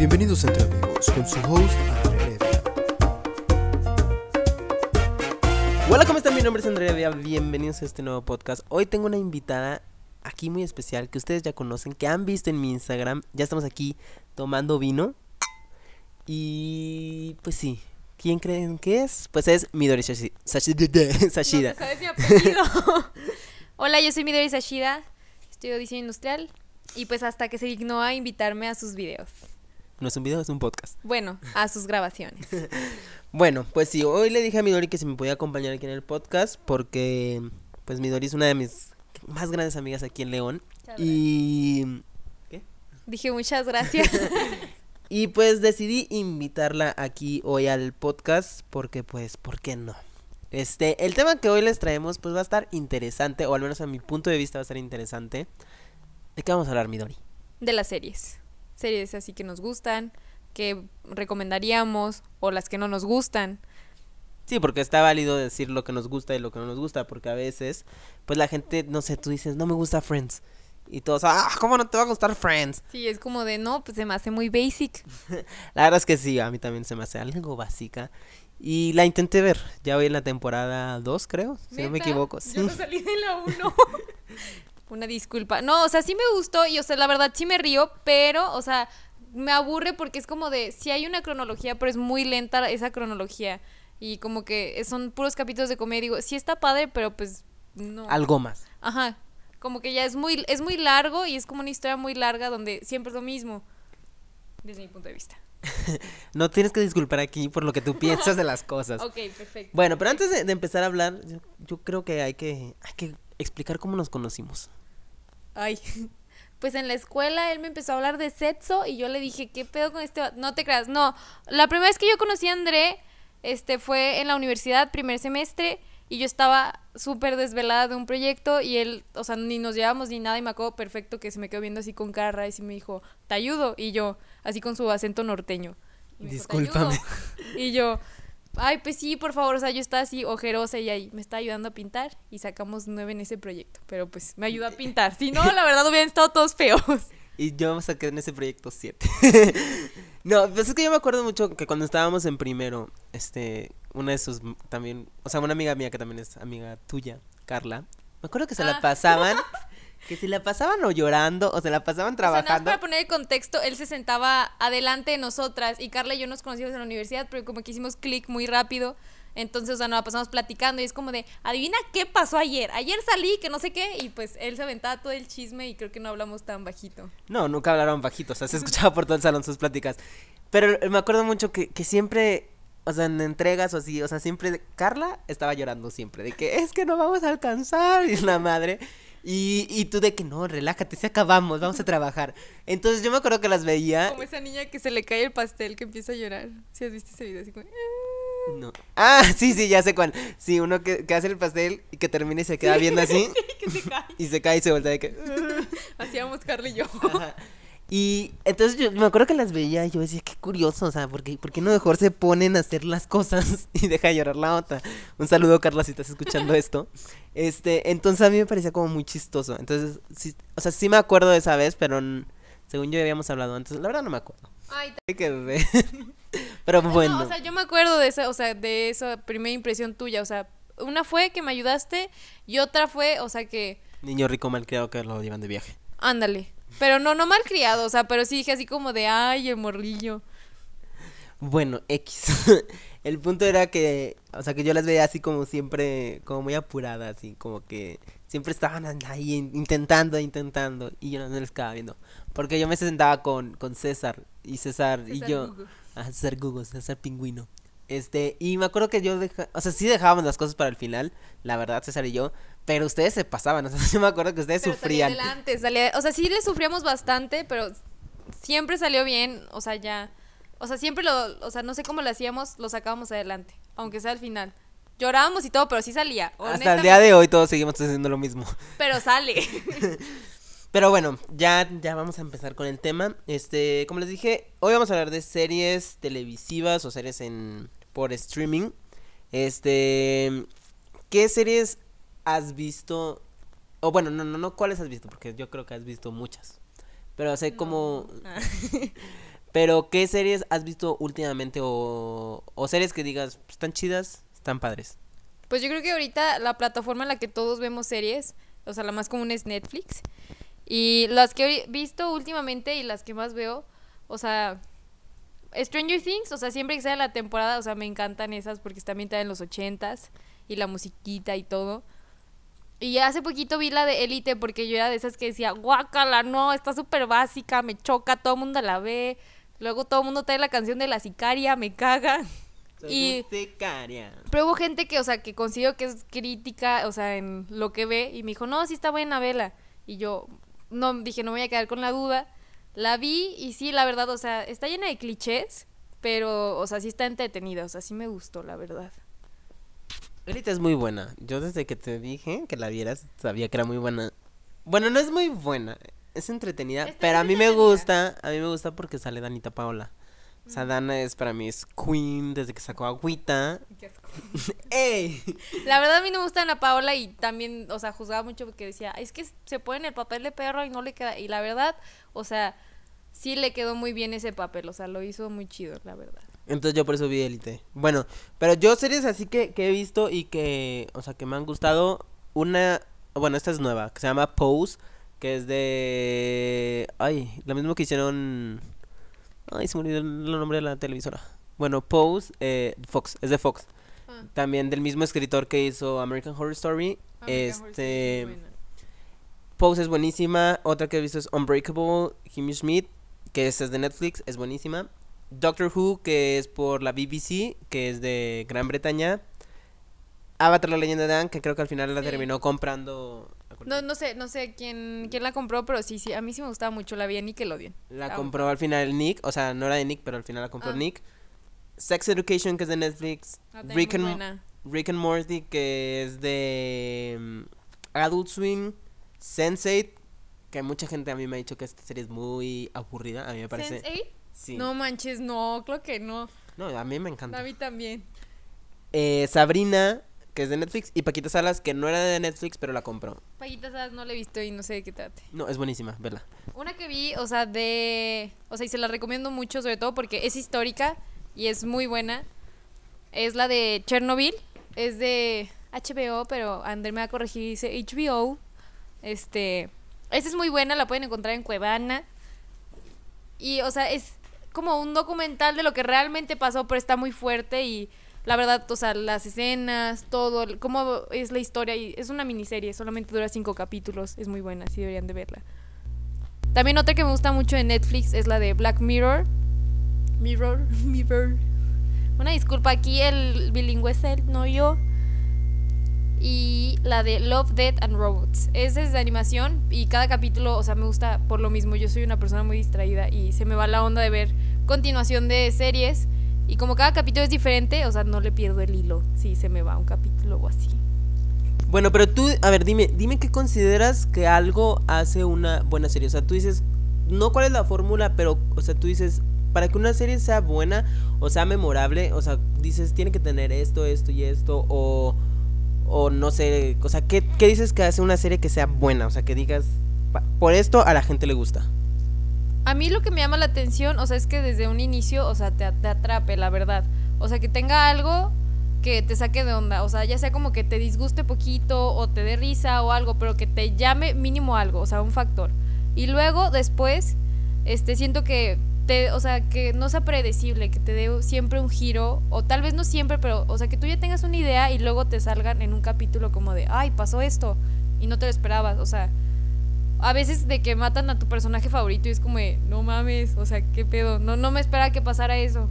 Bienvenidos entre amigos con su host Andrea Heredia. Hola, ¿cómo están? Mi nombre es Andrea Heredia. Bienvenidos a este nuevo podcast. Hoy tengo una invitada aquí muy especial que ustedes ya conocen, que han visto en mi Instagram. Ya estamos aquí tomando vino. Y pues sí, ¿quién creen que es? Pues es Midori Sashi- Sashi- Sashida. No sabes mi apellido. Hola, yo soy Midori Sashida, estudio diseño industrial y pues hasta que se dignó a invitarme a sus videos. No es un video, es un podcast. Bueno, a sus grabaciones. Bueno, pues sí, hoy le dije a Midori que se me podía acompañar aquí en el podcast porque pues Midori es una de mis más grandes amigas aquí en León. Y Dije muchas gracias. Y pues decidí invitarla aquí hoy al podcast porque pues, ¿por qué no? Este, el tema que hoy les traemos pues va a estar interesante, o al menos a mi punto de vista va a estar interesante. ¿De qué vamos a hablar, Midori? De las series. Series así que nos gustan, que recomendaríamos o las que no nos gustan. Sí, porque está válido decir lo que nos gusta y lo que no nos gusta, porque a veces, pues la gente, no sé, tú dices, no me gusta Friends. Y todos, ah, ¿cómo no te va a gustar Friends? Sí, es como de no, pues se me hace muy basic. La verdad es que sí, a mí también se me hace algo básica. Y la intenté ver, ya voy en la temporada 2, creo, si no me equivoco. Sí. Yo no salí de la 1. Una disculpa. No, o sea, sí me gustó y, o sea, la verdad sí me río, pero, o sea, me aburre porque es como de, sí hay una cronología, pero es muy lenta esa cronología. Y como que son puros capítulos de comedia. Digo, sí está padre, pero pues no. Algo más. Ajá. Como que ya es muy, es muy largo y es como una historia muy larga donde siempre es lo mismo. Desde mi punto de vista. No tienes que disculpar aquí por lo que tú piensas de las cosas. Ok, perfecto. Bueno, pero antes de, de empezar a hablar, yo, yo creo que hay que hay que explicar cómo nos conocimos. Ay. Pues en la escuela él me empezó a hablar de sexo y yo le dije, ¿qué pedo con este? va-?" No te creas, no. La primera vez que yo conocí a André, este, fue en la universidad, primer semestre, y yo estaba súper desvelada de un proyecto y él, o sea, ni nos llevamos ni nada y me acuerdo perfecto que se me quedó viendo así con cara y me dijo, ¿te ayudo? Y yo, así con su acento norteño. Y me dijo, "¿Te Discúlpame. ayudo?". Y yo, ay, pues sí, por favor, o sea, yo estaba así ojerosa y ahí me está ayudando a pintar y sacamos nueve en ese proyecto, pero pues me ayudó a pintar. Si no, la verdad hubieran estado todos feos. Y yo saqué en ese proyecto 7. no, pues es que yo me acuerdo mucho que cuando estábamos en primero, este, una de sus también, o sea, una amiga mía que también es amiga tuya, Carla, me acuerdo que se la Ah. pasaban, que se la pasaban o llorando o se la pasaban O sea, nada más trabajando. para poner el contexto, él se sentaba adelante de nosotras y Carla y yo nos conocimos en la universidad, pero como que hicimos clic muy rápido. Entonces, o sea, nos la pasamos platicando y es como de, adivina qué pasó ayer. Ayer salí, que no sé qué, y pues él se aventaba todo el chisme y creo que no hablamos tan bajito. No, nunca hablaron bajito, o sea, se escuchaba por todo el salón sus pláticas. Pero me acuerdo mucho que, que siempre, o sea, en entregas o así, o sea, siempre Carla estaba llorando siempre, de que es que no vamos a alcanzar, y la madre. Y, y tú de que no, relájate, si acabamos, vamos a trabajar. Entonces yo me acuerdo que las veía. Como esa niña que se le cae el pastel que empieza a llorar. Si has visto ese video así como... "Ah". No. Ah, sí, sí, ya sé cuál. Sí, uno que, que hace el pastel y que termina y se queda viendo así. que se cae. Y se cae y se voltea de que. Hacíamos Carla y yo. Ajá. Y entonces yo me acuerdo que las veía y yo decía, qué curioso, o sea, ¿por qué, por qué no mejor se ponen a hacer las cosas y deja de llorar la otra? Un saludo, Carla, si estás escuchando esto. Este, entonces a mí me parecía como muy chistoso. Entonces, sí, o sea, sí me acuerdo de esa vez, pero según yo ya habíamos hablado antes, la verdad no me acuerdo. Ay, Hay que ver. pero bueno. No, o sea, yo me acuerdo de esa, o sea, de esa primera impresión tuya, o sea, una fue que me ayudaste y otra fue, o sea, que Niño rico malcriado que lo llevan de viaje. ándale. Pero no no mal criado, o sea, pero sí dije así como de, "Ay, el morrillo." Bueno, X. El punto era que, o sea, que yo las veía así como siempre, como muy apuradas, así como que siempre estaban ahí in- intentando, intentando, y yo no les quedaba viendo. Porque yo me sentaba con, con César, y César, y yo, Hugo. ah, César Gugo, César Pingüino. Este, y me acuerdo que yo, deja, o sea, sí dejábamos las cosas para el final, la verdad, César y yo, pero ustedes se pasaban, o sea, yo me acuerdo que ustedes Pero sufrían. adelante, salía- o sea, sí le sufríamos bastante, pero siempre salió bien, o sea, ya o sea, siempre lo, o sea, no sé cómo lo hacíamos, lo sacábamos adelante, aunque sea al final. Llorábamos y todo, pero sí salía. Hasta el día de hoy todos seguimos haciendo lo mismo. Pero sale. Pero bueno, ya, ya vamos a empezar con el tema. Este, como les dije, hoy vamos a hablar de series televisivas o series en por streaming. Este, ¿qué series has visto? O bueno, no, no, no, ¿cuáles has visto? Porque yo creo que has visto muchas. Pero sé como, Pero, ¿qué series has visto últimamente o, o series que digas, "Pues, están chidas, están padres? Pues yo creo que ahorita la plataforma en la que todos vemos series, o sea, la más común es Netflix. Y las que he visto últimamente y las que más veo, o sea, Stranger Things, o sea, siempre que sale la temporada, o sea, me encantan esas porque también están en los ochentas y la musiquita y todo. Y hace poquito vi la de Elite porque yo era de esas que decía, guácala, no, está súper básica, me choca, todo el mundo la ve. Luego todo el mundo trae la canción de la sicaria, me caga. Y- Sicaria. Pero hubo gente que, o sea, que considero que es crítica, o sea, en lo que ve, y me dijo, no, sí está buena, vela. Y yo, no, dije, no me voy a quedar con la duda. La vi y sí, la verdad, o sea, está llena de clichés, pero, o sea, sí está entretenida, o sea, sí me gustó, la verdad. Elite es muy buena. Yo desde que te dije que la vieras, sabía que era muy buena. Bueno, no es muy buena, es entretenida, Está pero a mí me gusta, a mí me gusta porque sale Danita Paola. O sea, Dana es para mí es queen desde que sacó Agüita. ¡Ey! La verdad a mí no me gusta Ana Paola y también, o sea, juzgaba mucho porque decía, es que se pone en el papel de perro y no le queda. Y la verdad, o sea, sí le quedó muy bien ese papel, o sea, lo hizo muy chido, la verdad. Entonces yo por eso vi Elite. Bueno, pero yo series así que, que he visto y que, o sea, que me han gustado. Una, bueno, esta es nueva, que se llama Pose, que es de... Ay, lo mismo que hicieron... Ay, se me olvidó el nombre de la televisora. Bueno, Pose, eh, Fox, es de Fox. Ah. También del mismo escritor que hizo American Horror Story. American Horror Story este... es buena. Pose es buenísima. Otra que he visto es Unbreakable, Kimmy Schmidt, que esa es de Netflix, es buenísima. Doctor Who, que es por la BBC, que es de Gran Bretaña. Avatar, la leyenda de Anne, que creo que al final la Sí. terminó comprando. No, no sé, no sé quién, quién la compró, pero sí, sí, a mí sí me gustaba mucho, la vi en Nickelodeon. La compró al final Nick, o sea, no era de Nick, pero al final la compró Ah. Nick. Sex Education, que es de Netflix. Ah, también Rick muy and, buena. Rick and Morty, que es de mm, Adult Swim. Sense8, que mucha gente a mí me ha dicho que esta serie es muy aburrida. A mí me parece. ¿Sense8? Sí. No manches, no, creo que no. No, a mí me encanta. A mí también. Eh, Sabrina, que es de Netflix, y Paquita Salas, que no era de Netflix, pero la compró. Paguitas Salas no la he visto y no sé de qué trate. No, es buenísima, vela. Una que vi, o sea, de... O sea, y se la recomiendo mucho, sobre todo porque es histórica y es muy buena. Es la de Chernobyl. Es de HBO, pero Ander me va a corregir dice HBO. Este... Esa es muy buena, la pueden encontrar en Cuevana. Y, o sea, es como un documental de lo que realmente pasó, pero está muy fuerte y la verdad, o sea, las escenas, todo, cómo es la historia y es una miniserie, solamente dura cinco capítulos, es muy buena, sí deberían de verla. También otra que me gusta mucho de Netflix es la de Black Mirror. Mirror, Mirror. Una disculpa, aquí el bilingüe es él, no yo. Y la de Love, Death and Robots. Esa es de animación y cada capítulo, o sea, me gusta por lo mismo. Yo soy una persona muy distraída y se me va la onda de ver continuación de series. Y como cada capítulo es diferente, o sea, no le pierdo el hilo si se me va un capítulo o así. Bueno, pero tú, a ver, dime, dime qué consideras que algo hace una buena serie. O sea, tú dices, no cuál es la fórmula, pero, o sea, tú dices, para que una serie sea buena o sea memorable, o sea, dices, tiene que tener esto, esto y esto, o, o no sé, o sea, ¿qué, qué dices que hace una serie que sea buena? O sea, que digas, "Pa- por esto a la gente le gusta. A mí lo que me llama la atención, o sea, es que desde un inicio, o sea, te, atrape, la verdad. O sea, que tenga algo que te saque de onda. O sea, ya sea como que te disguste poquito o te dé risa o algo, pero que te llame mínimo algo, o sea, un factor. Y luego, después, este, siento que te, o sea, que no sea predecible, que te dé siempre un giro, o tal vez no siempre, pero, o sea, que tú ya tengas una idea y luego te salgan en un capítulo como de, ay, pasó esto, y no te lo esperabas, o sea, a veces de que matan a tu personaje favorito y es como de, no mames, o sea, qué pedo, no, no me esperaba que pasara eso.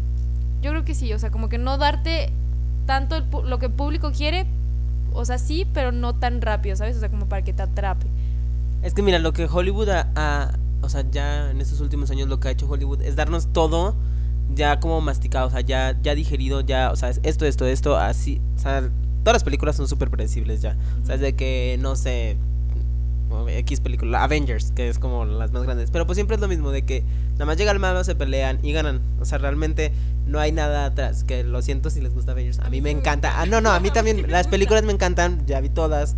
Yo creo que sí, o sea, como que no darte tanto el lo que el público quiere, o sea, sí, pero no tan rápido, ¿sabes? O sea, como para que te atrape. Es que mira, lo que Hollywood ha, ha- o sea, ya en estos últimos años lo que ha hecho Hollywood es darnos todo ya como masticado, o sea, ya, ya digerido, ya, o sea, es esto, esto, esto, así, o sea, todas las películas son súper predecibles ya, o sea, es de que, no sé, X película, Avengers, que es como las más grandes, pero pues siempre es lo mismo, de que nada más llega el malo, se pelean y ganan, o sea, realmente no hay nada atrás, que lo siento si les gusta Avengers, a, mí me encanta, ah, no, no, a mí también, las películas me encantan, ya vi todas,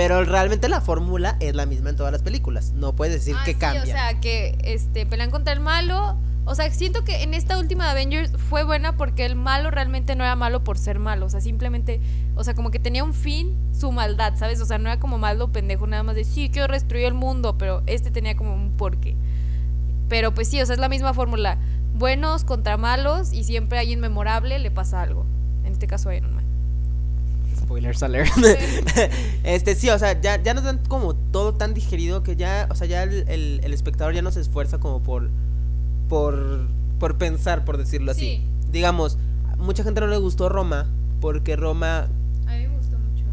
Pero realmente la fórmula es la misma en todas las películas. No puedes decir Ah, que sí, cambia. O sea, que este, pelean contra el malo. O sea, siento que en esta última de Avengers fue buena porque el malo realmente no era malo por ser malo. O sea, simplemente, o sea, como que tenía un fin su maldad, ¿sabes? O sea, no era como malo pendejo, nada más de sí, quiero destruir el mundo, pero este tenía como un porqué. Pero pues sí, o sea, es la misma fórmula. Buenos contra malos y siempre a alguien memorable le pasa algo. En este caso Iron Man. Spoilers alert. este, sí, o sea, ya, ya nos dan como todo tan digerido que ya, o sea, ya el, el- el espectador ya no se esfuerza como por, por, por pensar, por decirlo así. Sí. Digamos, mucha gente no le gustó Roma porque Roma, A mí me gustó mucho.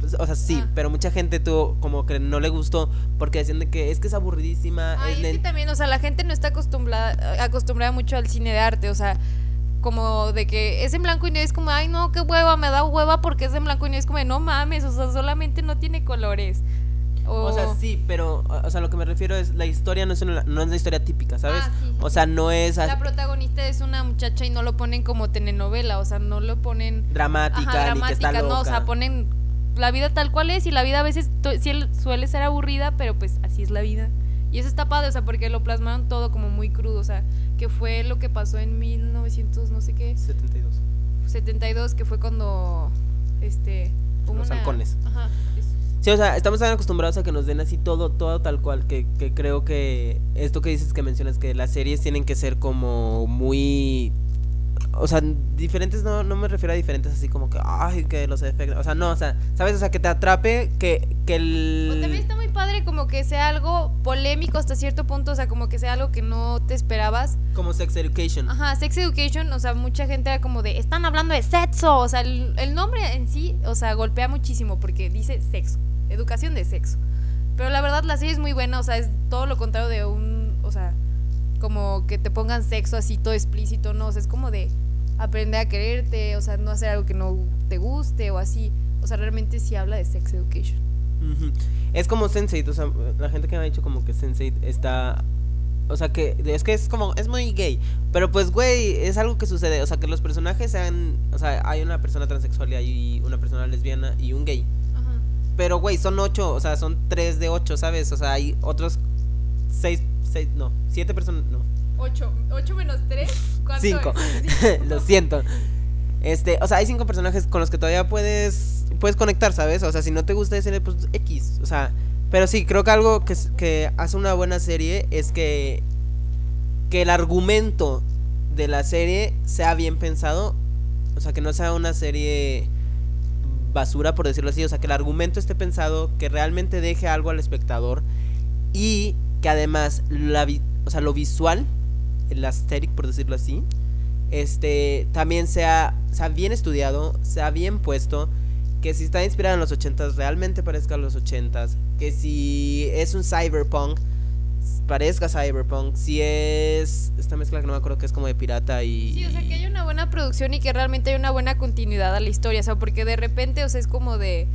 pues, o sea, sí, Ah. pero mucha gente tuvo como que no le gustó porque decían de que es que es aburridísima. Ay, es que también, o sea, la gente no está acostumbrada, acostumbrada mucho al cine de arte, o sea, como de que es en blanco y negro, es como, ay, no, qué hueva, me da hueva porque es en blanco y negro, es como, no mames, o sea, solamente no tiene colores. O, O sea, sí, pero, o sea, lo que me refiero es, la historia no es, una- no es la historia típica, ¿sabes? Ah, sí, sí, o sea, no es La protagonista es una muchacha y no lo ponen como telenovela, o sea, no lo ponen dramática, ajá, ni que está dramática, loca. no, o sea, ponen la vida tal cual es y la vida a veces sí el- suele ser aburrida, pero pues así es la vida. Y eso está padre, o sea, porque lo plasmaron todo como muy crudo, o sea, que fue lo que pasó en 1900, no sé qué, 72. 72, que fue cuando, este... hubo Los una- halcones. Ajá, eso. Sí, o sea, estamos tan acostumbrados a que nos den así todo, todo tal cual, que, que creo que esto que dices que mencionas, que las series tienen que ser como muy... O sea, diferentes, no, no me refiero a diferentes así como que, ay, que los efectos, o sea, no, o sea, ¿sabes? O sea, que te atrape, que, que el... O también está muy padre como que sea algo polémico hasta cierto punto, o sea, como que sea algo que no te esperabas. Como Sex Education. Ajá, Sex Education, o sea, mucha gente era como de, están hablando de sexo, o sea, el, el nombre en sí, o sea, golpea muchísimo porque dice sexo, educación de sexo. Pero la verdad la serie es muy buena, o sea, es todo lo contrario de un, o sea, como que te pongan sexo así todo explícito, no, o sea, es como de aprender a quererte, o sea, no hacer algo que no te guste o así. O sea, realmente sí habla de Sex Education. Es como Sense8, o sea, la gente que me ha dicho como que Sense8 está... O sea, que es que es como, es muy gay. Pero pues, güey, es algo que sucede. O sea, que los personajes sean... O sea, hay una persona transexual y hay una persona lesbiana y un gay. Ajá. Pero, güey, son ocho, o sea, son tres de ocho, ¿sabes? O sea, hay otros seis, seis, no, siete personas, no, 8, 8 menos 3, ¿cuánto cinco. es? Lo siento. Este, o sea, hay cinco personajes con los que todavía puedes puedes conectar, ¿sabes? O sea, si no te gusta ese, pues X, o sea, pero sí, creo que algo que, que hace una buena serie es que que el argumento de la serie sea bien pensado, o sea, que no sea una serie basura, por decirlo así, o sea, que el argumento esté pensado, que realmente deje algo al espectador y que además la vi- o sea, lo visual, el aesthetic, por decirlo así, este también sea, sea bien estudiado, sea bien puesto, que si está inspirado en los 80s realmente parezca a los 80s, que si es un cyberpunk parezca cyberpunk, si es esta mezcla que no me acuerdo que es como de pirata y Sí, o sea, que haya una buena producción y que realmente haya una buena continuidad a la historia, o sea, porque de repente, o sea, es como de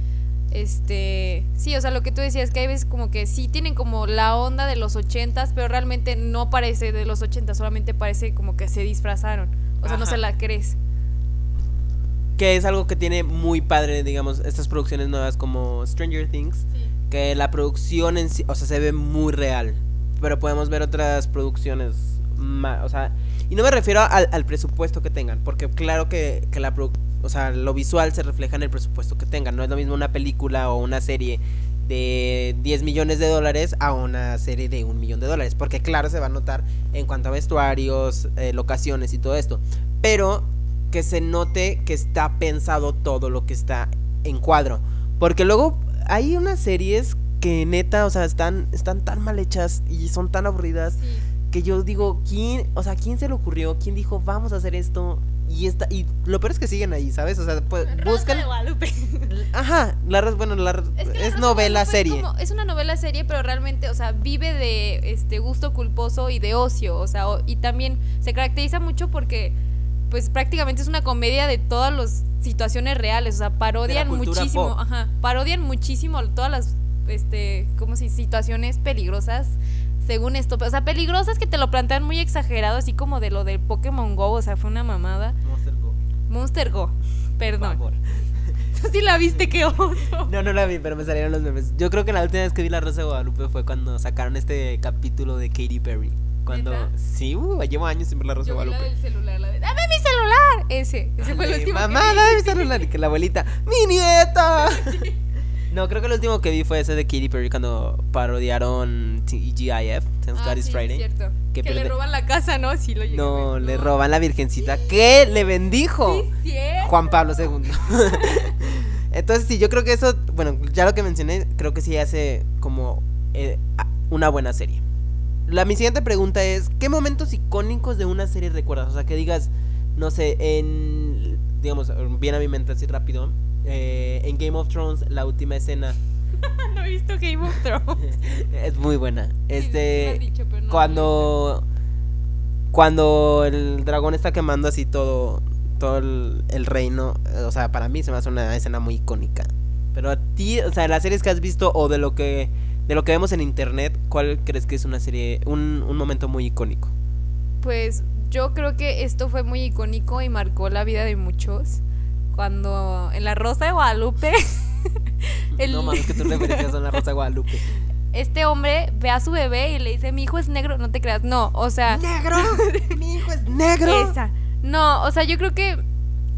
este, sí, o sea, lo que tú decías que hay veces como que sí tienen como la onda de los ochentas, pero realmente no parece de los ochentas, solamente parece como que se disfrazaron. O sea, no se la crees. que es algo que tiene muy padre, digamos, estas producciones nuevas como Stranger Things, que la producción en sí, o sea, se ve muy real, pero podemos ver otras producciones, ma- o sea, y no me refiero al, al presupuesto que tengan, porque claro que, que la produ- o sea, lo visual se refleja en el presupuesto que tengan, no es lo mismo una película o una serie de 10 millones de dólares a una serie de un millón de dólares, porque claro se va a notar en cuanto a vestuarios, eh, locaciones y todo esto, pero que se note que está pensado todo lo que está en cuadro. Porque luego hay unas series que neta, o sea, están, están tan mal hechas y son tan aburridas que yo digo, ¿quién, o sea, quién se le ocurrió? ¿Quién dijo, vamos a hacer esto? Y esta, y lo peor es que siguen ahí, ¿sabes? O sea, pues, buscan. Ajá, la bueno, la, Es, que es Rosa de novela Guadalupe serie. Es, como- es una novela serie, pero realmente, o sea, vive de este gusto culposo y de ocio, o sea, o- y también se caracteriza mucho porque, pues, prácticamente es una comedia de todas las situaciones reales, o sea, parodian muchísimo, pop. ajá, parodian muchísimo todas las, este, como si situaciones peligrosas. Según esto, o sea, peligrosas que te lo plantean muy exagerado, así como de lo del Pokémon Go, o sea, fue una mamada. Monster Go, Monster Go, por perdón. favor. Tú sí la viste, qué oso. No, no la vi, pero me salieron los memes. Yo creo que la última vez que vi La Rosa de Guadalupe fue cuando sacaron este capítulo de Katy Perry. Cuando. Sí, uh, llevo años sin ver La Rosa de Yo vi la Guadalupe. del celular, la de ¡Dame mi celular! Ese, ese fue el último. que Mamá, vi. dame mi celular. Y que la abuelita, ¡mi nieta! No, creo que el último que vi fue ese de Katy Perry cuando parodiaron TGIF, Thank Ah, God sí, Friday. cierto. Que Que, le roban la casa, ¿no? Sí, lo a No, ver. le roban la virgencita que le bendijo Sí. Juan Pablo II. Entonces, sí, yo creo que eso, bueno, ya lo que mencioné, creo que sí hace como eh, una buena serie. La, mi siguiente pregunta es, ¿qué momentos icónicos de una serie recuerdas? O sea, que digas, no sé, en, digamos, viene a mi mente así rápido, eh, en Game of Thrones, la última escena No he visto Game of Thrones. es muy buena. Sí, sí Este, han dicho, pero no cuando cuando el dragón está quemando así todo todo el, el reino eh, o sea para mí se me hace una escena muy icónica pero a ti o sea las series que has visto o de lo que de lo que vemos en internet cuál crees que es una serie un, un momento muy icónico Pues yo creo que esto fue muy icónico y marcó la vida de muchos. Cuando en la Rosa de Guadalupe, el- no mames que tú referencias a la Rosa de Guadalupe este hombre ve a su bebé y le dice, mi hijo es negro, no te creas. No, o sea, negro mi hijo es negro esa. No, o sea, yo creo que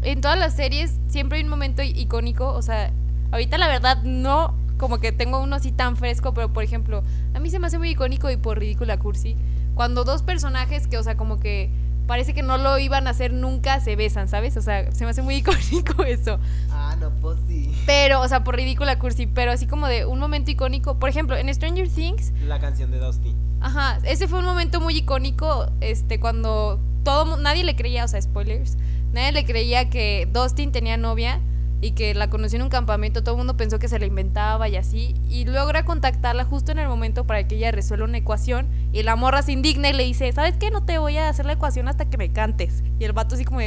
en todas las series siempre hay un momento icónico. O sea, ahorita la verdad no como que tengo uno así tan fresco, pero por ejemplo, a mí se me hace muy icónico y por ridícula cursi. Cuando dos personajes que, o sea, como que parece que no lo iban a hacer nunca, se besan, ¿sabes? O sea, se me hace muy icónico eso. ah no pues sí Pero, o sea, por ridícula cursi, pero así como de un momento icónico. Por ejemplo, en Stranger Things, la canción de Dusty Ajá, ese fue un momento muy icónico, este, cuando todo, nadie le creía, o sea, spoilers, nadie le creía que Dustin tenía novia y que la conoció en un campamento, todo el mundo pensó que se la inventaba y así, y logra contactarla justo en el momento para que ella resuelva una ecuación, y la morra se indigna y le dice, ¿sabes qué? No te voy a hacer la ecuación hasta que me cantes. Y el vato así como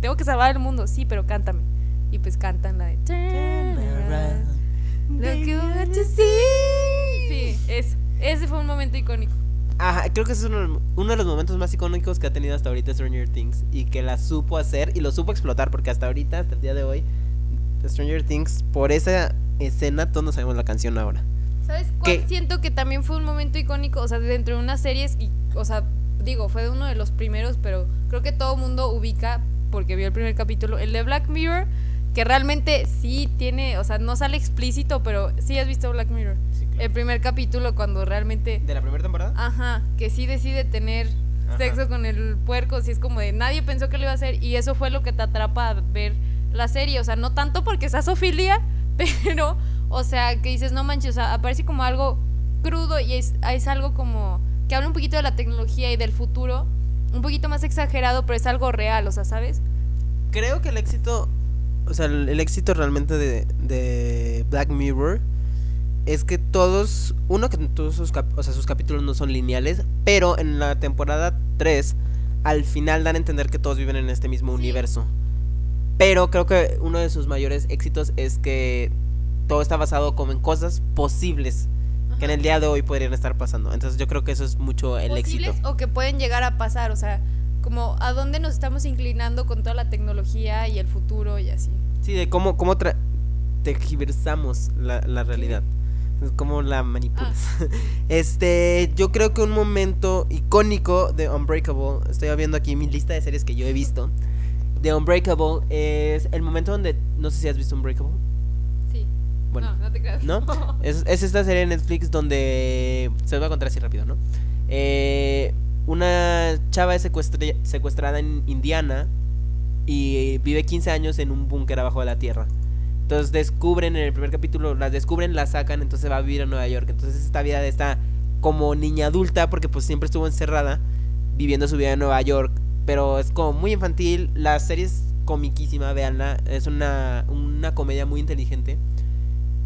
tengo que salvar el mundo, sí, pero cántame. Y pues cantan la de... Sí, es, ese fue un momento icónico. Ajá, creo que ese es uno, uno de los momentos más icónicos que ha tenido hasta ahorita Stranger Things y que la supo hacer y lo supo explotar porque hasta ahorita, hasta el día de hoy, Stranger Things, por esa escena todos nos sabemos la canción ahora. ¿Sabes cuál ¿Qué? siento que también fue un momento icónico? O sea, dentro de unas series, y, o sea, digo, fue uno de los primeros, pero creo que todo mundo ubica, porque vio el primer capítulo, el de Black Mirror, que realmente sí tiene, o sea, no sale explícito, pero sí has visto Black Mirror. El primer capítulo cuando realmente, ¿De la primera temporada? ajá, que sí decide tener Ajá. sexo con el puerco, si es como de nadie pensó que lo iba a hacer, y eso fue lo que te atrapa a ver la serie, o sea, no tanto porque sea sofilia, pero, o sea, que dices, no manches, o sea, aparece como algo crudo y es, es algo como que habla un poquito de la tecnología y del futuro, un poquito más exagerado, pero es algo real, o sea, ¿sabes? Creo que el éxito, o sea, el, el éxito realmente de, de Black Mirror es que todos, uno que todos sus, cap- o sea, sus capítulos no son lineales, pero en la temporada 3 al final dan a entender que todos viven en este mismo Sí. universo. Pero creo que uno de sus mayores éxitos es que todo está basado como en cosas posibles que en el día de hoy podrían estar pasando. Entonces yo creo que eso es mucho el Posibles éxito. o que pueden llegar a pasar, o sea, como a dónde nos estamos inclinando con toda la tecnología y el futuro y así. Sí, de cómo, cómo tra- tergiversamos la, la realidad. Cómo la manipulas. Este, yo creo que un momento icónico de Unbreakable, estoy viendo aquí mi lista de series que yo he visto. De Unbreakable es el momento donde, no sé si has visto Unbreakable. Sí. Bueno, no, no te creas. ¿no? Es, es esta serie de Netflix donde. Se los voy a contar así rápido, ¿no? Eh, una chava es secuestre- secuestrada en Indiana y vive 15 años en un búnker abajo de la tierra. Entonces descubren en el primer capítulo, las descubren, la sacan, entonces va a vivir a Nueva York. Entonces esta vida de esta como niña adulta, porque pues siempre estuvo encerrada, viviendo su vida en Nueva York. Pero es como muy infantil, la serie es comiquísima, véanla. Es una, una comedia muy inteligente.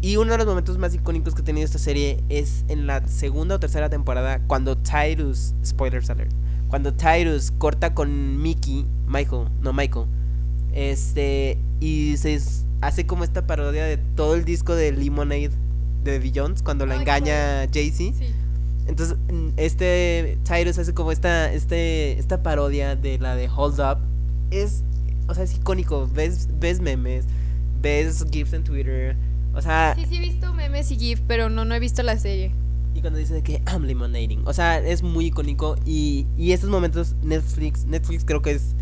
Y uno de los momentos más icónicos que ha tenido esta serie es en la segunda o tercera temporada cuando Tyrus, spoilers alert, cuando Tyrus corta con Mickey, Michael, no Michael, este, y se hace como esta parodia de todo el disco de Lemonade de Beyoncé cuando la Ay, engaña Jay-Z. Sí. Entonces, este Tyrus hace como esta, este, esta parodia de la de Hold Up. Es, o sea, es icónico. Ves, ves memes, ves GIFs en Twitter. O sea, Sí, sí he visto memes y GIF, pero no, no he visto la serie. y cuando dice de que I'm lemonading. O sea, es muy icónico. Y, y estos momentos, Netflix, Netflix creo que es,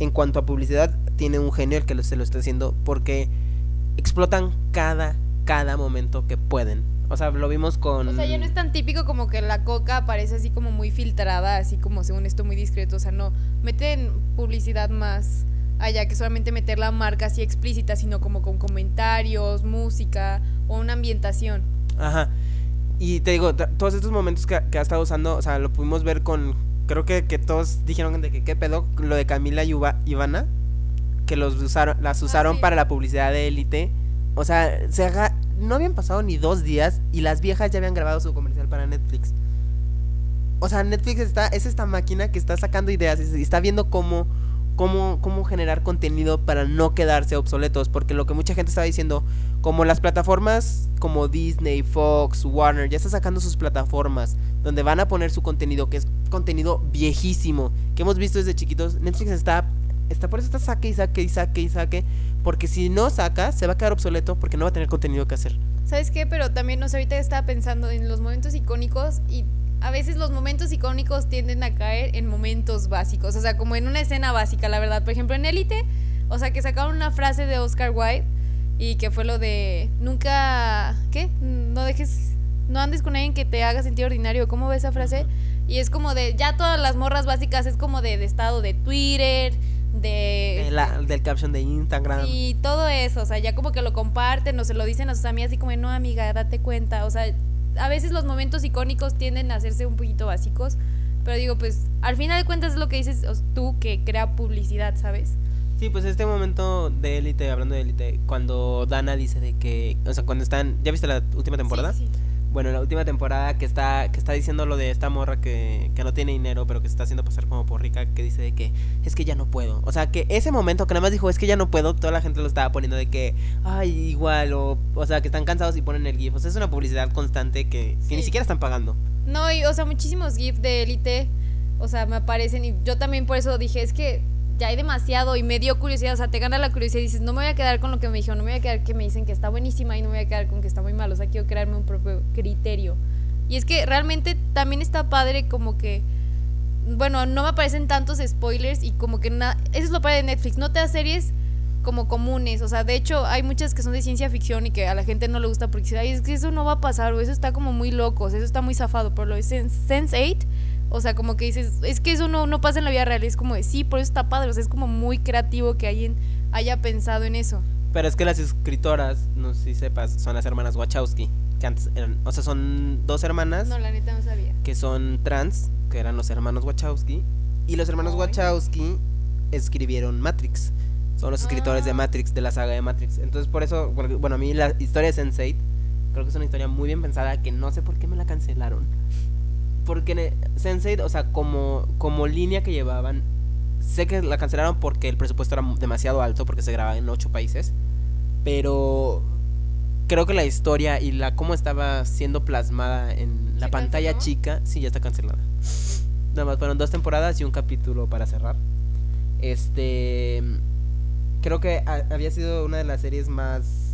en cuanto a publicidad, tiene un genio el que se lo está haciendo. Porque explotan cada, cada momento que pueden. O sea, lo vimos con. O sea, ya no es tan típico como que la coca aparece así como muy filtrada, así como según esto muy discreto. O sea, no, meten publicidad más allá que solamente meter la marca así explícita, sino como con comentarios, música o una ambientación. Ajá. Y te digo, todos estos momentos que, que ha estado usando, o sea, lo pudimos ver con. Creo que, que todos dijeron de que qué pedo, lo de Camila y Ivana, que los usaron, las usaron sí. para la publicidad de élite. O sea, se haga, no habían pasado ni dos días y las viejas ya habían grabado su comercial para Netflix. O sea, Netflix está, es esta máquina que está sacando ideas y está viendo cómo, cómo, cómo generar contenido para no quedarse obsoletos. Porque lo que mucha gente estaba diciendo, como las plataformas como Disney, Fox, Warner, ya está sacando sus plataformas donde van a poner su contenido, que es contenido viejísimo, que hemos visto desde chiquitos. Netflix está, está por eso está saque y saque y saque y saque. Porque si no saca, se va a quedar obsoleto porque no va a tener contenido que hacer. ¿Sabes qué? Pero también, no sé, ahorita estaba pensando en los momentos icónicos y a veces los momentos icónicos tienden a caer en momentos básicos, o sea, como en una escena básica, la verdad. Por ejemplo, en Élite, o sea, que sacaron una frase de Oscar Wilde y que fue lo de nunca, ¿qué? No dejes, no andes con alguien que te haga sentir ordinario. ¿Cómo ves esa frase? Y es como de, ya todas las morras básicas es como de, de estado de Twitter, de... La- del caption de Instagram. Y todo eso, o sea, ya como que lo comparten o se lo dicen a sus amigas así como, no, amiga, date cuenta. O sea, a veces los momentos icónicos tienden a hacerse un poquito básicos, pero digo, pues, al final de cuentas es lo que dices tú que crea publicidad, ¿sabes? Sí, pues este momento de élite, hablando de élite, cuando Dana dice de que, o sea, cuando están, ¿ya viste la última temporada? Sí, sí, Bueno, la última temporada que está que está diciendo lo de esta morra que, que no tiene dinero, pero que se está haciendo pasar como por rica, que dice de que es que ya no puedo. O sea, que ese momento que nada más dijo es que ya no puedo, toda la gente lo estaba poniendo de que, ay, igual, o, o sea, que están cansados y ponen el GIF. O sea, es una publicidad constante que, que ni siquiera están pagando. No, y, o sea, muchísimos GIFs de élite, o sea, me aparecen y yo también por eso dije, es que ya hay demasiado y me dio curiosidad, o sea, te gana la curiosidad y dices, no me voy a quedar con lo que me dijeron, no me voy a quedar que me dicen que está buenísima y no me voy a quedar con que está muy mal, o sea, quiero crearme un propio criterio. Y es que realmente también está padre como que, bueno, no me aparecen tantos spoilers y como que nada, eso es lo padre de Netflix, no te da series como comunes, o sea, de hecho hay muchas que son de ciencia ficción y que a la gente no le gusta porque dice, es que eso no va a pasar o eso está como muy loco, o sea, eso está muy zafado, pero lo de Sense, Sense8, o sea, como que dices, es que eso no, no pasa en la vida real, es como de sí, por eso está padre, o sea, es como muy creativo que alguien haya pensado en eso. Pero es que las escritoras, no sé si sepas, son las hermanas Wachowski, que antes eran, o sea, son dos hermanas No, la neta no sabía. que son trans, que eran los hermanos Wachowski, y los hermanos Ay. Wachowski escribieron Matrix. Son los escritores de Ah. Matrix, de la saga de Matrix. Entonces, por eso, bueno, a mí la historia de Sense8 creo que es una historia muy bien pensada que no sé por qué me la cancelaron. Porque Sense8, o sea, como, como línea que llevaban, sé que la cancelaron porque el presupuesto era demasiado alto, porque se grababa en ocho países, pero creo que la historia y la cómo estaba siendo plasmada en la ¿Se pantalla canceló? chica, sí, ya está cancelada. Nada más fueron dos temporadas y un capítulo para cerrar. Este. Creo que ha- había sido una de las series más.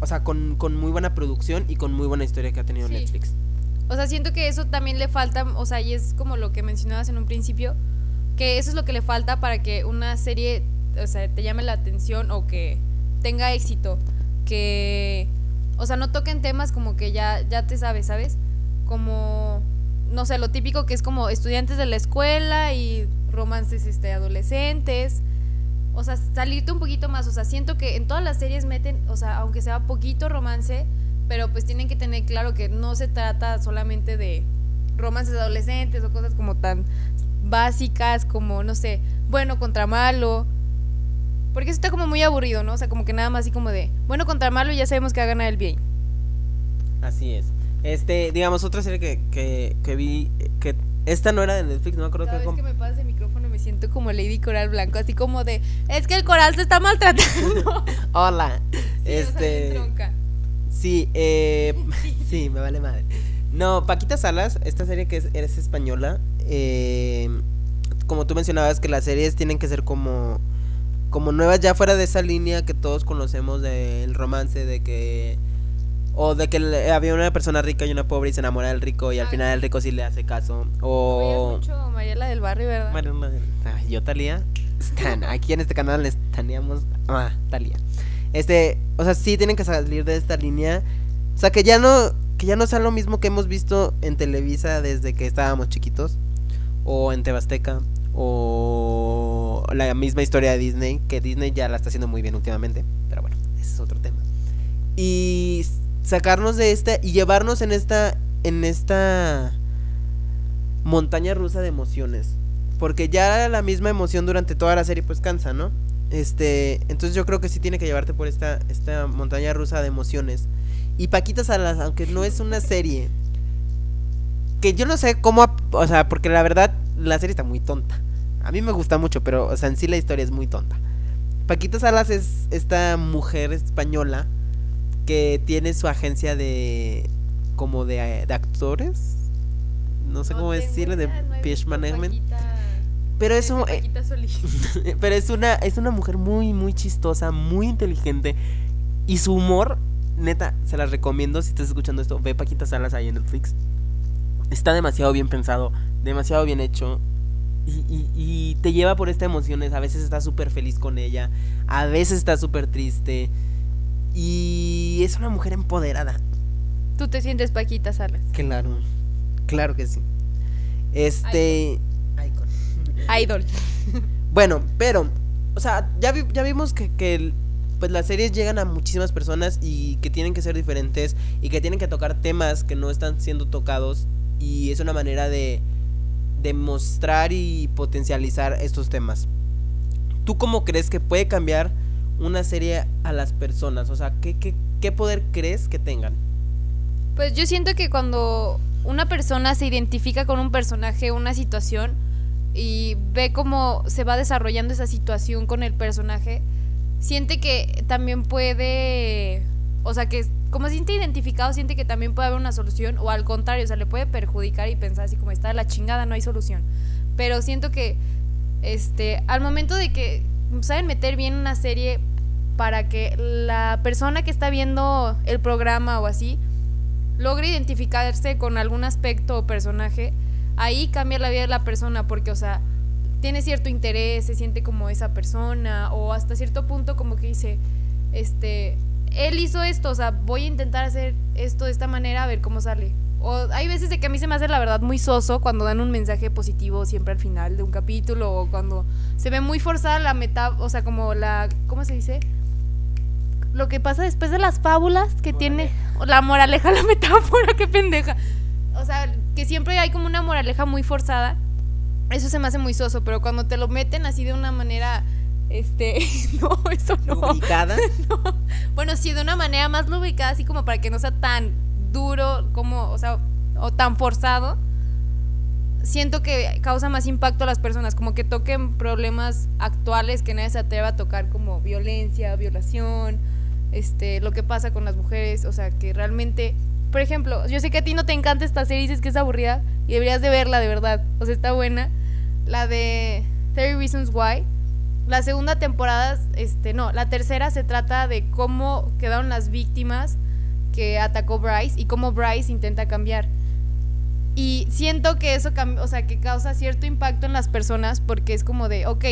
O sea, con, con muy buena producción y con muy buena historia que ha tenido Sí. Netflix. O sea, siento que eso también le falta, o sea, y es como lo que mencionabas en un principio, que eso es lo que le falta para que una serie, o sea, te llame la atención o que tenga éxito, que, o sea, no toquen temas como que ya, ya te sabes, ¿sabes? Como, no sé, lo típico que es como estudiantes de la escuela y romances este, adolescentes. O sea, salirte un poquito más. O sea, siento que en todas las series meten, o sea, aunque sea poquito romance, pero pues tienen que tener claro que no se trata solamente de romances adolescentes o cosas como tan básicas como, no sé, bueno contra malo. Porque eso está como muy aburrido, ¿no? O sea, como que nada más así como de, bueno contra malo y ya sabemos que va a ganar el bien. Así es. Este, digamos, otra serie que, que, que vi. Que esta no era de Netflix, no me acuerdo Cada qué vez com- que me pasas el micrófono me siento como Lady Coral Blanco, así como de, es que el coral se está maltratando. Hola. Sí, o sea, bien este. Sí, eh, sí, me vale madre. No, Paquita Salas, esta serie que es, es española, eh, como tú mencionabas que las series tienen que ser como como nuevas ya fuera de esa línea que todos conocemos del romance de que o de que había una persona rica y una pobre y se enamora del rico y al Ah, final el rico sí le hace caso o mucho Mariela del Barrio, ¿verdad? Ay, yo Talía Stan, aquí en este canal les taneamos ah, Talía. Este, o sea, sí tienen que salir de esta línea. O sea, que ya no que ya no sea lo mismo que hemos visto en Televisa desde que estábamos chiquitos o en Tebasteca o la misma historia de Disney, que Disney ya la está haciendo muy bien últimamente, pero bueno, ese es otro tema. Y sacarnos de esta y llevarnos en esta en esta montaña rusa de emociones. Porque ya la misma emoción durante toda la serie pues cansa, ¿no? Este, entonces yo creo que sí tiene que llevarte por esta, esta montaña rusa de emociones. Y Paquita Salas, aunque no es una serie, que yo no sé cómo, o sea, porque la verdad la serie está muy tonta. A mí me gusta mucho, pero, o sea, en sí la historia es muy tonta. Paquita Salas es esta mujer española que tiene su agencia de, como de, de actores. No sé No cómo decirle, de pitch management. Paquita- Pero desde eso, eh, pero es una, es una mujer muy, muy chistosa, muy inteligente. Y su humor, neta, se las recomiendo si estás escuchando esto. Ve Paquita Salas ahí en Netflix. Está demasiado bien pensado, demasiado bien hecho. Y, y- y te lleva por estas emociones. A veces estás súper feliz con ella. A veces estás súper triste. Y es una mujer empoderada. Tú te sientes Paquita Salas. Claro, claro que sí. Este. Idol. Bueno, pero, o sea, ya, vi- ya vimos que, que pues las series llegan a muchísimas personas y que tienen que ser diferentes y que tienen que tocar temas que no están siendo tocados y es una manera de, de mostrar y potencializar estos temas. ¿Tú cómo crees que puede cambiar una serie a las personas? O sea, ¿qué, qué, qué poder crees que tengan? Pues yo siento que cuando una persona se identifica con un personaje, una situación, y ve cómo se va desarrollando esa situación con el personaje, siente que también puede, o sea, que como se siente identificado, siente que también puede haber una solución, o al contrario, o sea, le puede perjudicar y pensar así como está la chingada, no hay solución. Pero siento que, este, al momento de que saben meter bien una serie para que la persona que está viendo el programa o así, logre identificarse con algún aspecto o personaje, ahí cambia la vida de la persona porque, o sea, tiene cierto interés, se siente como esa persona o hasta cierto punto como que dice, este, él hizo esto, o sea, voy a intentar hacer esto de esta manera a ver cómo sale. O hay veces de que a mí se me hace la verdad muy soso cuando dan un mensaje positivo siempre al final de un capítulo o cuando se ve muy forzada la meta, o sea, como la, ¿cómo se dice? Lo que pasa después de las fábulas que tiene la moraleja, la metáfora, qué pendeja. O sea, que siempre hay como una moraleja muy forzada. Eso se me hace muy soso, pero cuando te lo meten así de una manera, este, no, eso no. ¿Ubicada? Bueno, sí, de una manera más lubricada, así como para que no sea tan duro, como, o sea, o tan forzado. Siento que causa más impacto a las personas, como que toquen problemas actuales que nadie se atreva a tocar, como violencia, violación, este, lo que pasa con las mujeres, o sea, que realmente, por ejemplo, yo sé que a ti no te encanta esta serie, dices que es aburrida, y deberías de verla de verdad, o sea, está buena. La de 30 Reasons Why, la segunda temporada, este, no, la tercera se trata de cómo quedaron las víctimas que atacó Bryce y cómo Bryce intenta cambiar. Y siento que eso, o sea, que causa cierto impacto en las personas porque es como de, ok,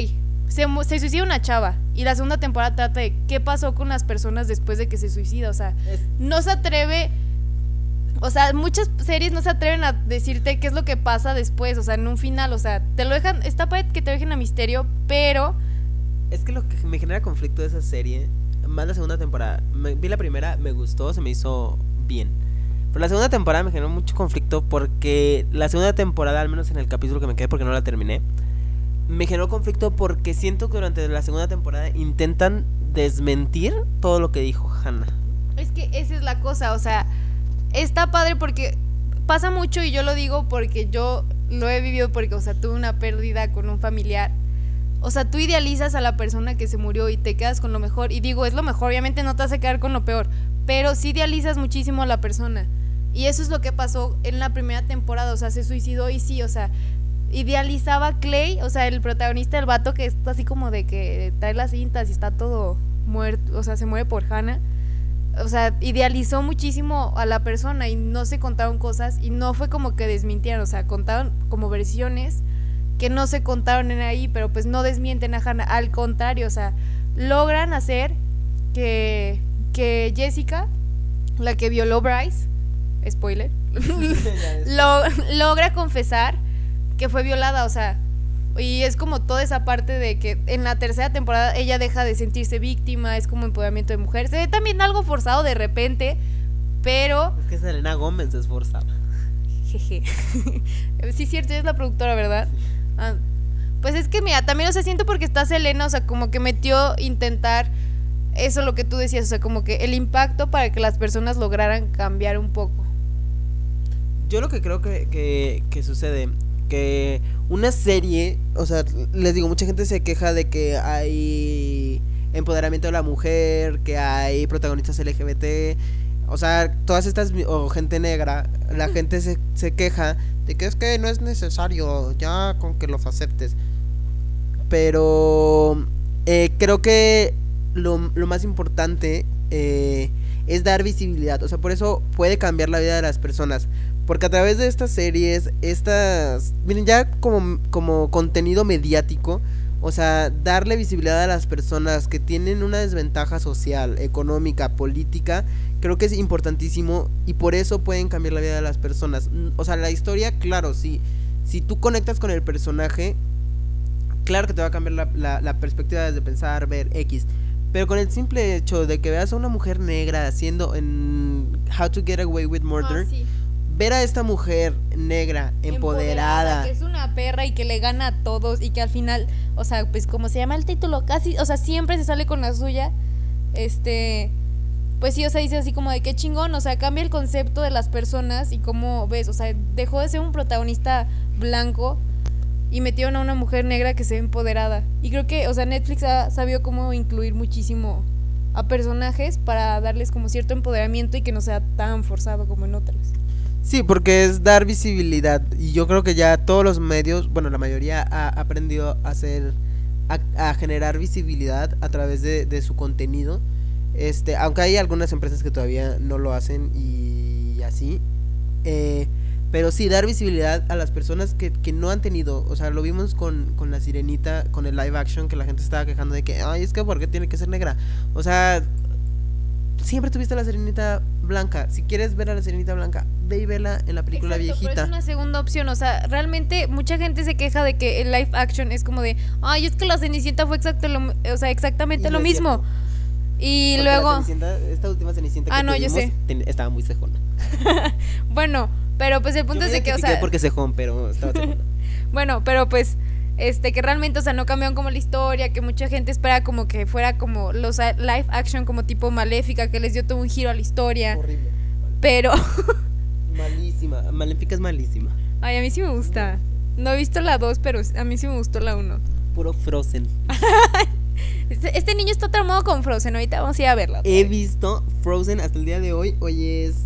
se, se suicida una chava y la segunda temporada trata de qué pasó con las personas después de que se suicida, o sea, no se atreve, o sea, muchas series no se atreven a decirte qué es lo que pasa después, o sea, en un final, o sea, te lo dejan, está padre que te dejen a misterio, pero Es que lo que me genera conflicto de esa serie, más la segunda temporada, me- vi la primera, me gustó, se me hizo bien. Pero la segunda temporada me generó mucho conflicto porque la segunda temporada, al menos en el capítulo que me quedé porque no la terminé, me generó conflicto porque siento que durante la segunda temporada intentan desmentir todo lo que dijo Hannah. Es que esa es la cosa, o sea, está padre porque pasa mucho y yo lo digo porque yo lo he vivido porque, o sea, tuve una pérdida con un familiar. O sea, tú idealizas a la persona que se murió y te quedas con lo mejor. Y digo, es lo mejor, obviamente no te hace quedar con lo peor, pero sí idealizas muchísimo a la persona. Y eso es lo que pasó en la primera temporada, o sea, se suicidó y sí, o sea, idealizaba a Clay, o sea, el protagonista del vato que está así como de que trae las cintas y está todo muerto, o sea, se muere por Hannah. O sea, idealizó muchísimo a la persona y no se contaron cosas y no fue como que desmintieron, o sea, contaron como versiones que no se contaron en ahí, pero pues no desmienten a Hannah, al contrario, o sea, logran hacer que, que Jessica, la que violó Bryce, spoiler, lo, logra confesar que fue violada, o sea, y es como toda esa parte de que en la tercera temporada ella deja de sentirse víctima, es como empoderamiento de mujer. Se ve también algo forzado de repente, pero... Es que Selena Gómez es forzada. Jeje. sí, cierto, ella es la productora, ¿verdad? Ah, pues es que mira, también, o sea, siento porque está Selena, o sea, como que metió intentar eso lo que tú decías, o sea, como que el impacto para que las personas lograran cambiar un poco. Yo lo que creo que, que, que sucede que una serie, o sea, les digo, mucha gente se queja de que hay empoderamiento de la mujer, que hay protagonistas LGBT, o sea, todas estas, o gente negra, la gente se, se queja de que es que no es necesario, ya con que los aceptes. Pero eh, creo que lo, lo más importante eh, es dar visibilidad, o sea, por eso puede cambiar la vida de las personas. Porque a través de estas series, estas, miren, ya como, como contenido mediático, o sea, darle visibilidad a las personas que tienen una desventaja social, económica, política, creo que es importantísimo y por eso pueden cambiar la vida de las personas. O sea, la historia, claro, si, si tú conectas con el personaje, claro que te va a cambiar la, la, perspectiva de pensar, ver X. Pero con el simple hecho de que veas a una mujer negra haciendo en How to Get Away with Murder, Ah. Ver a esta mujer negra, empoderada, Que es una perra y que le gana a todos y que al final, o sea, pues como se llama el título, casi, o sea, siempre se sale con la suya. Este, pues sí, o sea, dice así como de qué chingón, o sea, cambia el concepto de las personas y cómo ves, o sea, dejó de ser un protagonista blanco y metieron a una mujer negra que se ve empoderada. Y creo que, o sea, Netflix ha sabido cómo incluir muchísimo a personajes para darles como cierto empoderamiento y que no sea tan forzado como en otras. Sí, porque es dar visibilidad. Y yo creo que ya todos los medios, bueno, la mayoría ha aprendido a hacer, a, a generar visibilidad a través de, su contenido. Este, aunque hay algunas empresas que todavía no lo hacen y así. Eh, pero sí, dar visibilidad a las personas que, que no han tenido. O sea, lo vimos con, con la sirenita, con el live action, que la gente estaba quejando de que, ay, es que ¿por qué tiene que ser negra? O sea, siempre tuviste a la sirenita blanca. Si quieres ver a la sirenita blanca, ve y vela en la película Exacto, pero viejita. es una segunda opción, o sea, realmente mucha gente se queja de que el live action es como de, ay, es que la Cenicienta fue exacto lo, o sea, exactamente Y lo no mismo. Y Porque luego, esta última cenicienta que Ah, no, yo tuvimos sé. ten- estaba muy cejona. bueno, pero pues el punto Yo es de que, o sea, porque cejón, pero estaba bueno, pero pues este que realmente, o sea, no cambiaron como la historia, que mucha gente espera como que fuera como los live action como tipo maléfica, que les dio todo un giro a la historia, Horrible. pero Malísima. Maléfica es malísima. ay, a mí sí me gusta. No he visto la 2, pero a mí sí me gustó la 1. Puro Frozen. Este, este niño está traumado con Frozen, ahorita vamos a ir a verla. He visto Frozen hasta el día de hoy. Hoy es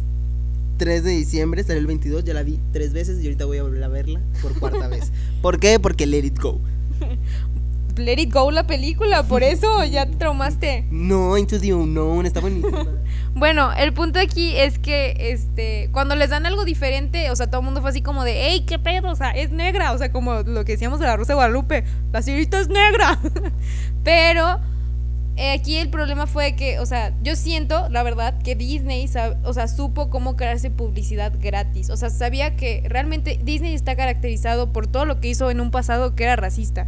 3 de diciembre, salió el 22. Ya la vi tres veces y ahorita voy a volver a verla por cuarta vez. ¿Por qué? Porque Let It Go. Let It Go la película, por eso ya te traumaste. No, Into the Unknown, está buenísima. Bueno, el punto aquí es que este cuando les dan algo diferente, o sea, todo el mundo fue así como de, hey, qué pedo, o sea, es negra, o sea, como lo que decíamos de la Rosa de Guadalupe, la señorita es negra. Pero aquí el problema fue que, o sea, yo siento, la verdad, que Disney, o sea, supo cómo crearse publicidad gratis. O sea, sabía que realmente Disney está caracterizado por todo lo que hizo en un pasado que era racista.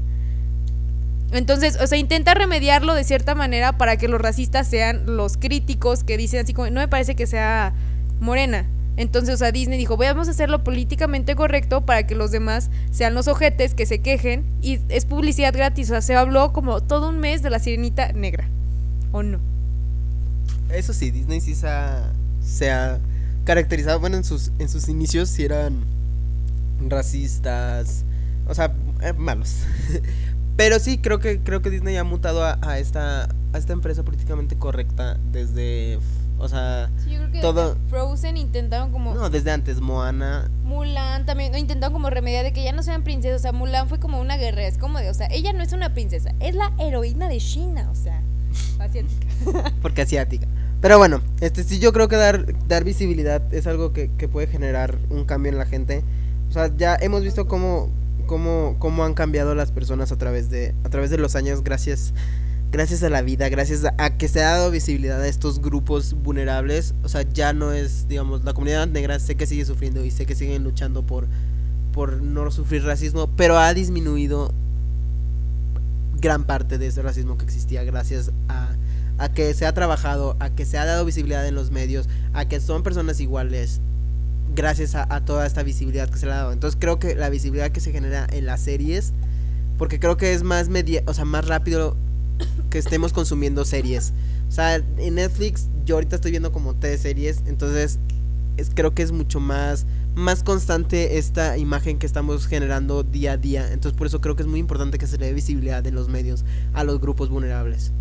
Entonces, o sea, intenta remediarlo de cierta manera para que los racistas sean los críticos que dicen así como, no me parece que sea morena. Entonces, o sea, Disney dijo, vamos a hacerlo políticamente correcto para que los demás sean los ojetes que se quejen y es publicidad gratis. O sea, se habló como todo un mes de la sirenita negra. ¿O no? Eso sí, Disney sí se ha, caracterizado, bueno, en sus, en sus inicios sí eran racistas, o sea, eh, malos. Pero sí, creo que, creo que Disney ha mutado a esta, a esta empresa políticamente correcta desde, O sea, Sí, yo creo que Todo- Frozen intentaron como no, desde antes, Moana. Mulan también intentaron como remediar de que ya no sean princesas, o sea, Mulan fue como una guerrera, es como de, o sea, ella no es una princesa, es la heroína de China, o sea, asiática. porque asiática. Pero bueno, este sí yo creo que dar, dar visibilidad es algo que, que puede generar un cambio en la gente. O sea, ya hemos visto cómo, cómo, cómo han cambiado las personas a través de, a través de los años gracias, gracias a la vida, gracias a, que se ha dado visibilidad a estos grupos vulnerables. O sea, ya no es, digamos, la comunidad negra sé que sigue sufriendo y sé que siguen luchando por, por no sufrir racismo, pero ha disminuido gran parte de ese racismo que existía gracias a, a que se ha trabajado, a que se ha dado visibilidad en los medios, a que son personas iguales gracias a, a toda esta visibilidad que se le ha dado. Entonces creo que la visibilidad que se genera en las series, porque creo que es más media, o sea, más rápido que estemos consumiendo series. O sea, en Netflix yo ahorita estoy viendo como tres series, entonces es, creo que es mucho más más constante esta imagen que estamos generando día a día. Entonces por eso creo que es muy importante que se le dé visibilidad en los medios a los grupos vulnerables.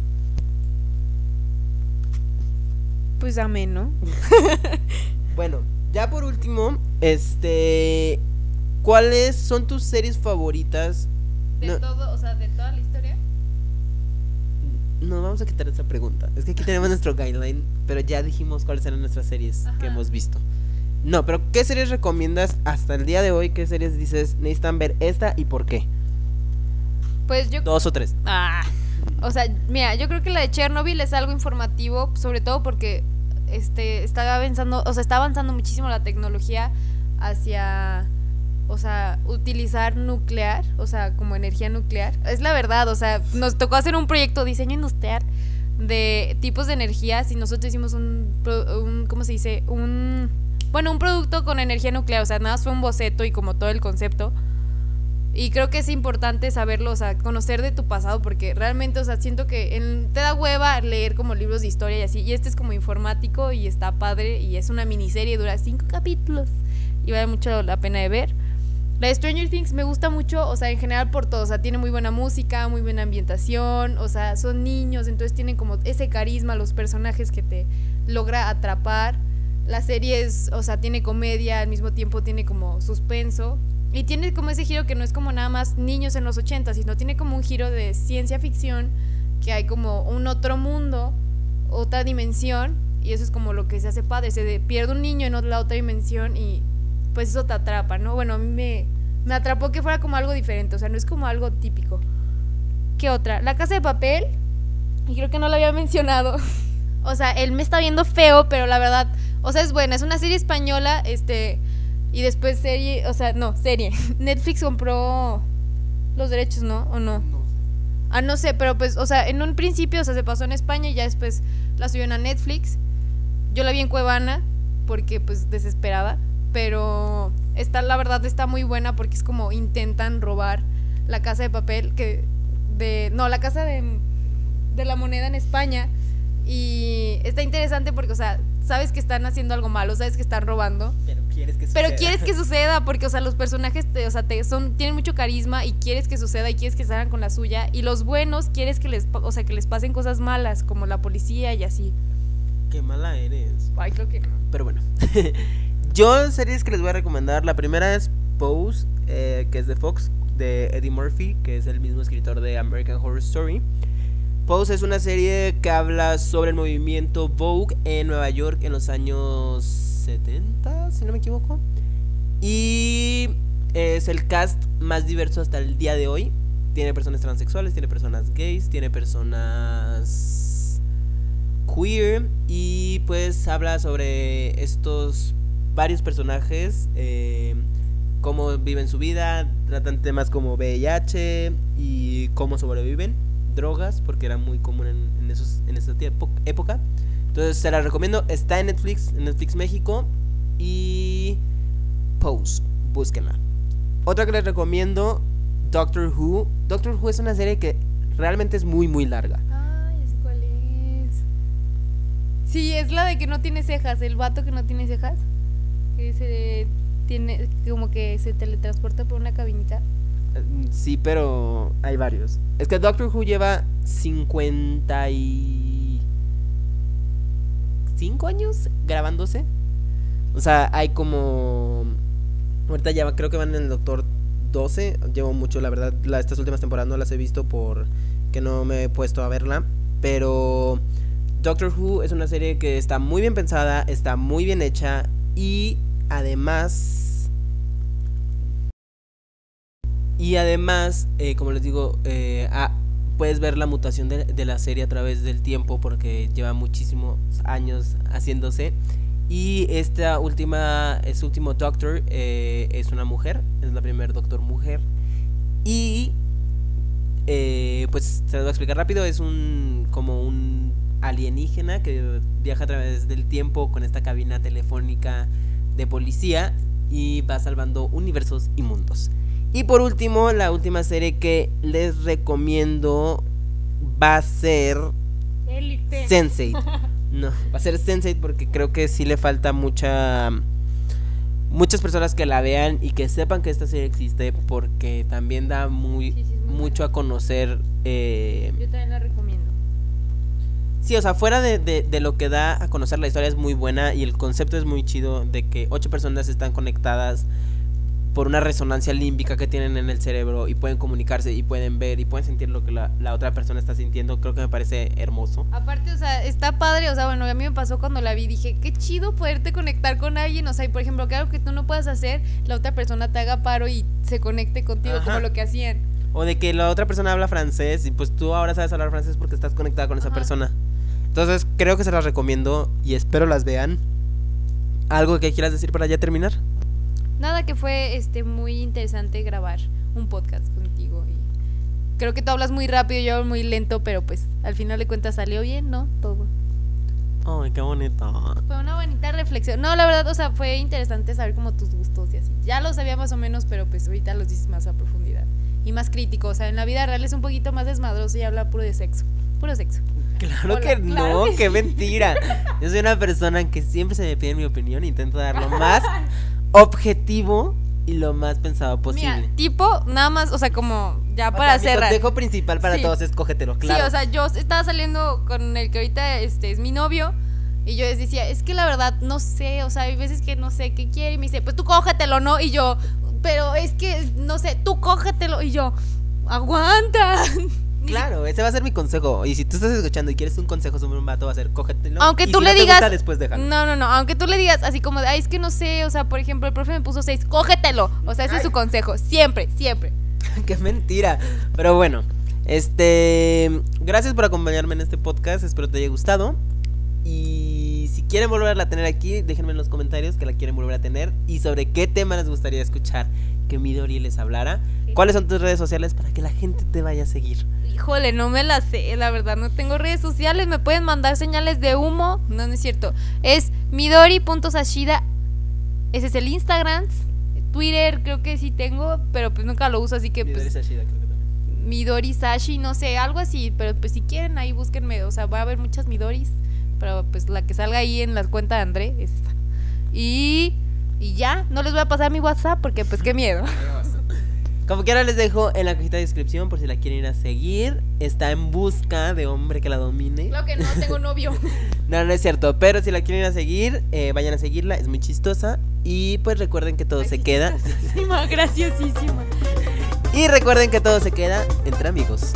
Pues amén, ¿no? Bueno, ya por último, este ¿cuáles son tus series favoritas? De No. todo, o sea, de toda la historia. No vamos a quitar esa pregunta. Es que aquí tenemos nuestro guideline, pero ya dijimos cuáles eran nuestras series que hemos visto. No, pero ¿qué series recomiendas hasta el día de hoy? ¿Qué series dices necesitan ver esta y por qué? Pues yo Dos o tres. Ah, o sea, mira, yo creo que la de Chernobyl es algo informativo, sobre todo porque este está avanzando, o sea, está avanzando muchísimo la tecnología hacia o sea, utilizar nuclear, o sea, como energía nuclear. Es la verdad, o sea, nos tocó hacer un proyecto diseño industrial de tipos de energías y nosotros hicimos un, un ¿cómo se dice? Un bueno, un producto con energía nuclear, o sea, nada más fue un boceto y como todo el concepto. Y creo que es importante saberlo, o sea, conocer de tu pasado, porque realmente, o sea, siento que en- te da hueva leer como libros de historia y así. Y este es como informático y está padre y es una miniserie, dura cinco capítulos y vale mucho la pena de ver. La de Stranger Things me gusta mucho, o sea, en general por todo, o sea, tiene muy buena música, muy buena ambientación, o sea, son niños, entonces tienen como ese carisma, los personajes que te logra atrapar. La serie es, o sea, tiene comedia, al mismo tiempo tiene como suspenso. Y tiene como ese giro que no es como nada más niños en los 80, sino tiene como un giro de ciencia ficción, que hay como un otro mundo, otra dimensión, y eso es como lo que se hace padre, se de- pierde un niño en la otra dimensión y pues eso te atrapa, ¿no? Bueno, a mí me, me atrapó que fuera como algo diferente, o sea, no es como algo típico. ¿Qué otra? La casa de papel, y creo que no lo había mencionado. o sea, él me está viendo feo, pero la verdad, o sea, es buena, es una serie española, este, y después serie, o sea, no, serie. Netflix compró los derechos, ¿no? ¿O no? Ah, no sé, pero pues, o sea, en un principio, o sea, se pasó en España y ya después la subieron a Netflix. Yo la vi en Cuevana porque pues desesperada, pero está la verdad está muy buena porque es como intentan robar la casa de papel que de no, la casa de de la moneda en España y está interesante porque, o sea, sabes que están haciendo algo malo, sabes que están robando, Pero quieres que pero suceda. quieres que suceda porque, o sea, los personajes, te, o sea, te son tienen mucho carisma y quieres que suceda y quieres que salgan con la suya y los buenos quieres que les, o sea, que les pasen cosas malas como la policía y así. Qué mala eres. Ay, creo que no. Pero bueno. Yo series que les voy a recomendar. La primera es Pose, eh, que es de Fox, de Eddie Murphy, que es el mismo escritor de American Horror Story. Pose es una serie que habla sobre el movimiento Vogue en Nueva York en los años 70, si no me equivoco. Y es el cast más diverso hasta el día de hoy. Tiene personas transexuales, tiene personas gays, tiene personas queer y pues habla sobre estos varios personajes, eh, cómo viven su vida, tratan temas como VIH y cómo sobreviven, drogas, porque era muy común en, esos, en esa época. Entonces se la recomiendo, está en Netflix, en Netflix México y Pose, búsquenla. Otra que les recomiendo, Doctor Who. Doctor Who es una serie que realmente es muy muy larga. Ay, cuál es. Sí, es la de que no tiene cejas, el vato que no tiene cejas. Que se tiene como que se teletransporta por una cabinita. Mm, Sí, pero hay varios. Es que Doctor Who lleva 50 y... cinco años grabándose. O sea, hay como... Ahorita ya creo que van en el Doctor 12. Llevo mucho, la verdad, la, estas últimas temporadas no las he visto por que no me he puesto a verla. Pero Doctor Who es una serie que está muy bien pensada, está muy bien hecha y además... Y además, eh, como les digo, eh, ah, puedes ver la mutación de, la serie a través del tiempo porque lleva muchísimos años haciéndose. Y esta última, este último Doctor eh, es una mujer, es la primer Doctor mujer. Y pues se los voy a explicar rápido, es un como un alienígena que viaja a través del tiempo con esta cabina telefónica de policía y va salvando universos y mundos. Y por último, la última serie que les recomiendo va a ser. Sense8. No, va a ser Sense8 porque creo que sí le falta mucha muchas personas que la vean y que sepan que esta serie existe porque también da muy Sí, sí, es muy mucho a conocer eh, Yo también la recomiendo. Sí, o sea, fuera de, de- de lo que da a conocer la historia es muy buena y el concepto es muy chido de que ocho personas están conectadas por una resonancia límbica que tienen en el cerebro y pueden comunicarse y pueden ver y pueden sentir lo que la, la otra persona está sintiendo. Creo que me parece hermoso. Aparte, o sea, está padre, o sea, bueno, a mí me pasó cuando la vi, dije, qué chido poderte conectar con alguien, o sea, y por ejemplo, que algo que tú no puedas hacer, la otra persona te haga paro y se conecte contigo, Ajá. como lo que hacían. O de que la otra persona habla francés y pues tú ahora sabes hablar francés porque estás conectada con esa Ajá. persona. Entonces creo que se las recomiendo y espero las vean. ¿Algo que quieras decir para ya terminar? Nada, que fue este muy interesante grabar un podcast contigo y creo que tú hablas muy rápido, yo hablo muy lento, pero pues al final de cuentas salió bien, ¿no? Todo. Ay, qué bonito. Fue una bonita reflexión. No, la verdad, o sea, fue interesante saber como tus gustos y así. Ya lo sabía más o menos, pero pues ahorita los dices más a profundidad. Y más crítico, o sea, en la vida real es un poquito más desmadroso y habla puro de sexo. Puro sexo. Claro Hola, que claro no, que qué mentira. Yo soy una persona que siempre se me pide mi opinión, intento dar lo más objetivo y lo más pensado posible. Mira, tipo, nada más, o sea, como ya O para sea, cerrar. consejo principal para Sí. todos es cógetelo, claro. Sí, o sea, yo estaba saliendo con el que ahorita este, es mi novio. Y yo les decía, es que la verdad no sé, o sea, hay veces que no sé qué quiere. Y me dice, pues tú cógetelo, ¿no? Y yo, pero es que no sé, tú cógetelo. Y yo, aguanta. Claro, ese va a ser mi consejo. Y si tú estás escuchando y quieres un consejo sobre un vato, va a ser cógetelo. Aunque y tú si le no te digas. gusta, después déjalo. No, no, no. Aunque tú le digas así como de, ay, es que no sé. O sea, por ejemplo, el profe me puso seis. Cógetelo. O sea, ese es su consejo. Siempre, siempre. Qué mentira. Pero bueno, este. Gracias por acompañarme en este podcast. Espero te haya gustado. Y si quieren volverla a tener aquí, déjenme en los comentarios que la quieren volver a tener. Y sobre qué tema les gustaría escuchar que Midori les hablara. ¿Cuáles son tus redes sociales para que la gente te vaya a seguir? Híjole, no me la sé, la verdad, no tengo redes sociales, me pueden mandar señales de humo, no, no es cierto, es midori.sashida, ese es el Instagram, Twitter creo que sí tengo, pero pues nunca lo uso, así que Midori pues Sashida, creo que también. Midori Sashi, no sé, algo así, pero pues si quieren ahí búsquenme, o sea, va a haber muchas Midoris, pero pues la que salga ahí en la cuenta de André es esta. Y, y ya, no les voy a pasar mi WhatsApp porque pues qué miedo. Como quiera les dejo en la cajita de descripción por si la quieren ir a seguir. Está en busca de hombre que la domine. Claro que no, tengo novio. No, no es cierto. Pero si la quieren ir a seguir, eh, vayan a seguirla. Es muy chistosa. Y pues recuerden que todo se queda. Graciosísima, graciosísima. Y recuerden que todo se queda entre amigos.